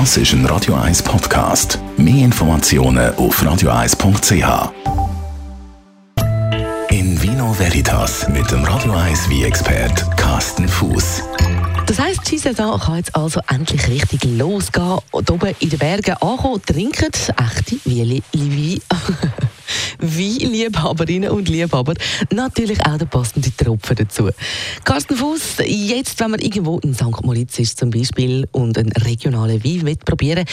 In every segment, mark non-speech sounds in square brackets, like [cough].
Das ist ein Radio 1 Podcast. Mehr Informationen auf radio1.ch. In Vino Veritas mit dem Radio 1 wie expert Carsten Fuß. Das heisst, die Saison kann jetzt also endlich richtig losgehen. Und oben in den Bergen ankommen, trinken echte Wein. Weinliebhaberinnen und Liebhaber. Natürlich auch der passende Tropfen dazu. Carsten Fuß, jetzt, wenn man irgendwo in St. Moritz ist zum Beispiel und einen regionalen Wein probieren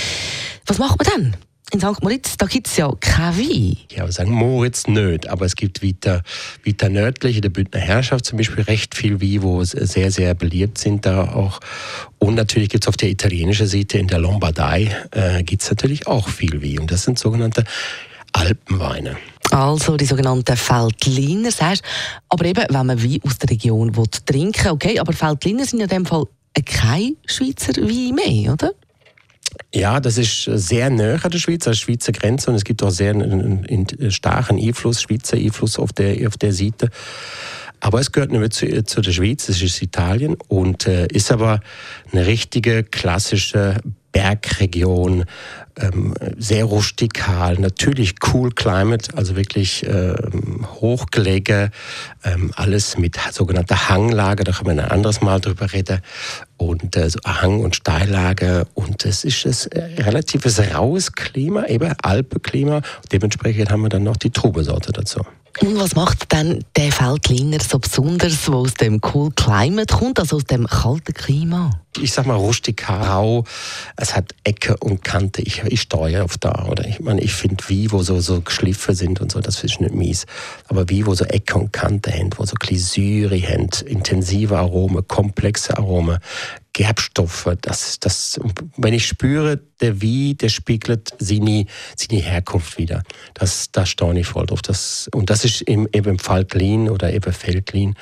was macht man dann? in St. Moritz, da gibt es ja kein Wein. Ja, St. Moritz nicht, aber es gibt weiter, weiter nördlich, in der Bündner Herrschaft zum Beispiel, recht viel Wein, wo sehr, sehr beliebt sind da auch. Und natürlich gibt es auf der italienischen Seite, in der Lombardei, äh, gibt es natürlich auch viel Wein. Und das sind sogenannte Alpenweine. Also die sogenannten Feldliner, sagst Aber eben, wenn man Wein aus der Region will, trinken okay, aber Feldliner sind ja in dem Fall kein Schweizer Wein mehr, oder? Ja, das ist sehr näher an der Schweiz, an der Schweizer Grenze und es gibt auch sehr einen, einen starken Einfluss, Schweizer Einfluss auf der, auf der Seite. Aber es gehört nicht mehr zu, zu der Schweiz, es ist Italien und äh, ist aber eine richtige klassische Bergregion, ähm, sehr rustikal, natürlich cool climate, also wirklich ähm, hochgelegen, ähm, alles mit sogenannter Hanglage, da können wir ein anderes Mal drüber reden, und äh, so Hang- und Steillage und es ist ein äh, relatives raues Klima, eben Alpenklima, dementsprechend haben wir dann noch die Trubesorte dazu. Und was macht dann der Feldliner so besonders, wo aus dem Cool Climate kommt, also aus dem kalten Klima? Ich sag mal rustikal, rau. Es hat Ecke und Kante. Ich, ich steuere auf da. Oder ich meine, ich finde wie, wo so, so geschliffen sind und so, das ist nicht mies. Aber wie, wo so Ecke und Kante haben, wo so Glisüri haben, intensive Aromen, komplexe Aromen, Gerbstoffe, das, das, wenn ich spüre, der Wie, der spiegelt seine, seine Herkunft wieder. Das, da staune ich voll drauf. Das, und das ist eben, eben Falklin oder eben Feldlin,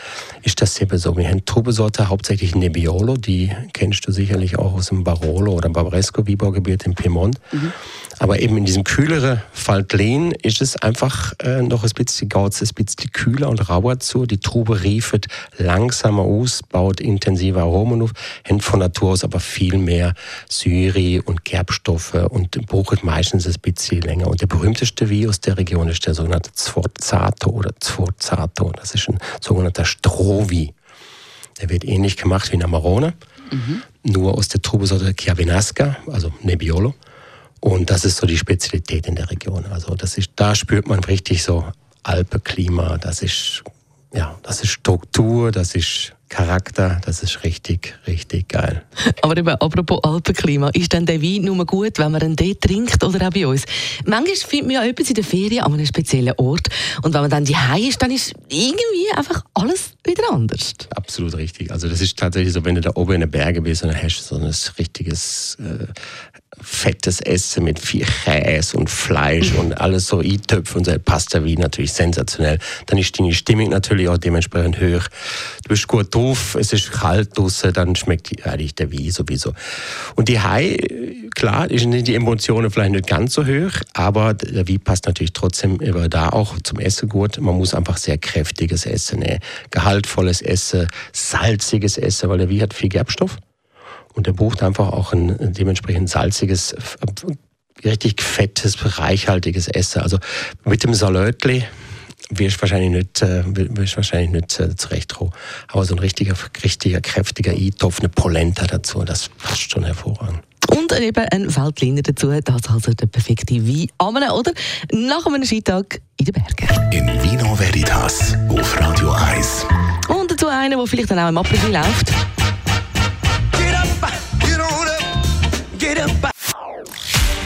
ist das eben so. Wir haben Trubesorte, hauptsächlich Nebbiolo, die kennst du sicherlich auch aus dem Barolo oder Barbaresco Wiebergebiet in Piemont. Mhm. Aber eben in diesem kühleren Faltlin ist es einfach äh, noch ein bisschen, geht ein bisschen kühler und rauer zu. Die Trube riefet langsamer aus, baut intensive Aromen auf, haben von Natur aus aber viel mehr Syri und Gerbstoffe und braucht meistens ein bisschen länger. Und der berühmteste Wein aus der Region ist der sogenannte Sforzato oder Sforzato. Das ist ein sogenannter Strohwein. Der wird ähnlich gemacht wie ein Amarone, mhm. nur aus der Trubesorte Chiavenasca, also Nebbiolo. Und das ist so die Spezialität in der Region. Also das ist, da spürt man richtig so Alpenklima, das ist, ja, das ist Struktur, das ist Charakter, das ist richtig, richtig geil. [laughs] Aber eben, apropos Alpenklima, ist denn der Wein nur gut, wenn man ihn dort trinkt oder auch bei uns? Manchmal findet man ja etwas in der Ferien an einem speziellen Ort und wenn man dann die ist, dann ist irgendwie einfach alles wieder anders. Absolut richtig. Also das ist tatsächlich so, wenn du da oben in den Bergen bist und dann hast du so ein richtiges äh, fettes Essen mit viel Käse und Fleisch und [laughs] alles so eintöpfen und so Pasta wie natürlich sensationell. Dann ist deine Stimmung natürlich auch dementsprechend hoch. Du bist gut drauf, es ist kalt draußen, dann schmeckt eigentlich der Wein sowieso. Und die Hai, klar, sind die Emotionen vielleicht nicht ganz so hoch, aber der Wein passt natürlich trotzdem über da auch zum Essen gut. Man muss einfach sehr kräftiges Essen nehmen. Gehaltvolles Essen, salziges Essen, weil der Wein hat viel Gerbstoff. Und der braucht einfach auch ein dementsprechend salziges, richtig fettes, reichhaltiges Essen. Also mit dem Salötli wirst du wahrscheinlich nicht, äh, wirst wahrscheinlich nicht äh, zurechtkommen. Aber so ein richtiger, richtiger, kräftiger Eintopf, eine Polenta dazu, das passt schon hervorragend. Und eben ein Feldliner dazu, das ist also der perfekte Wein oder nach einem Skitag in den Bergen. In Vino Veritas auf Radio 1. Und dazu einer, der vielleicht dann auch im April läuft.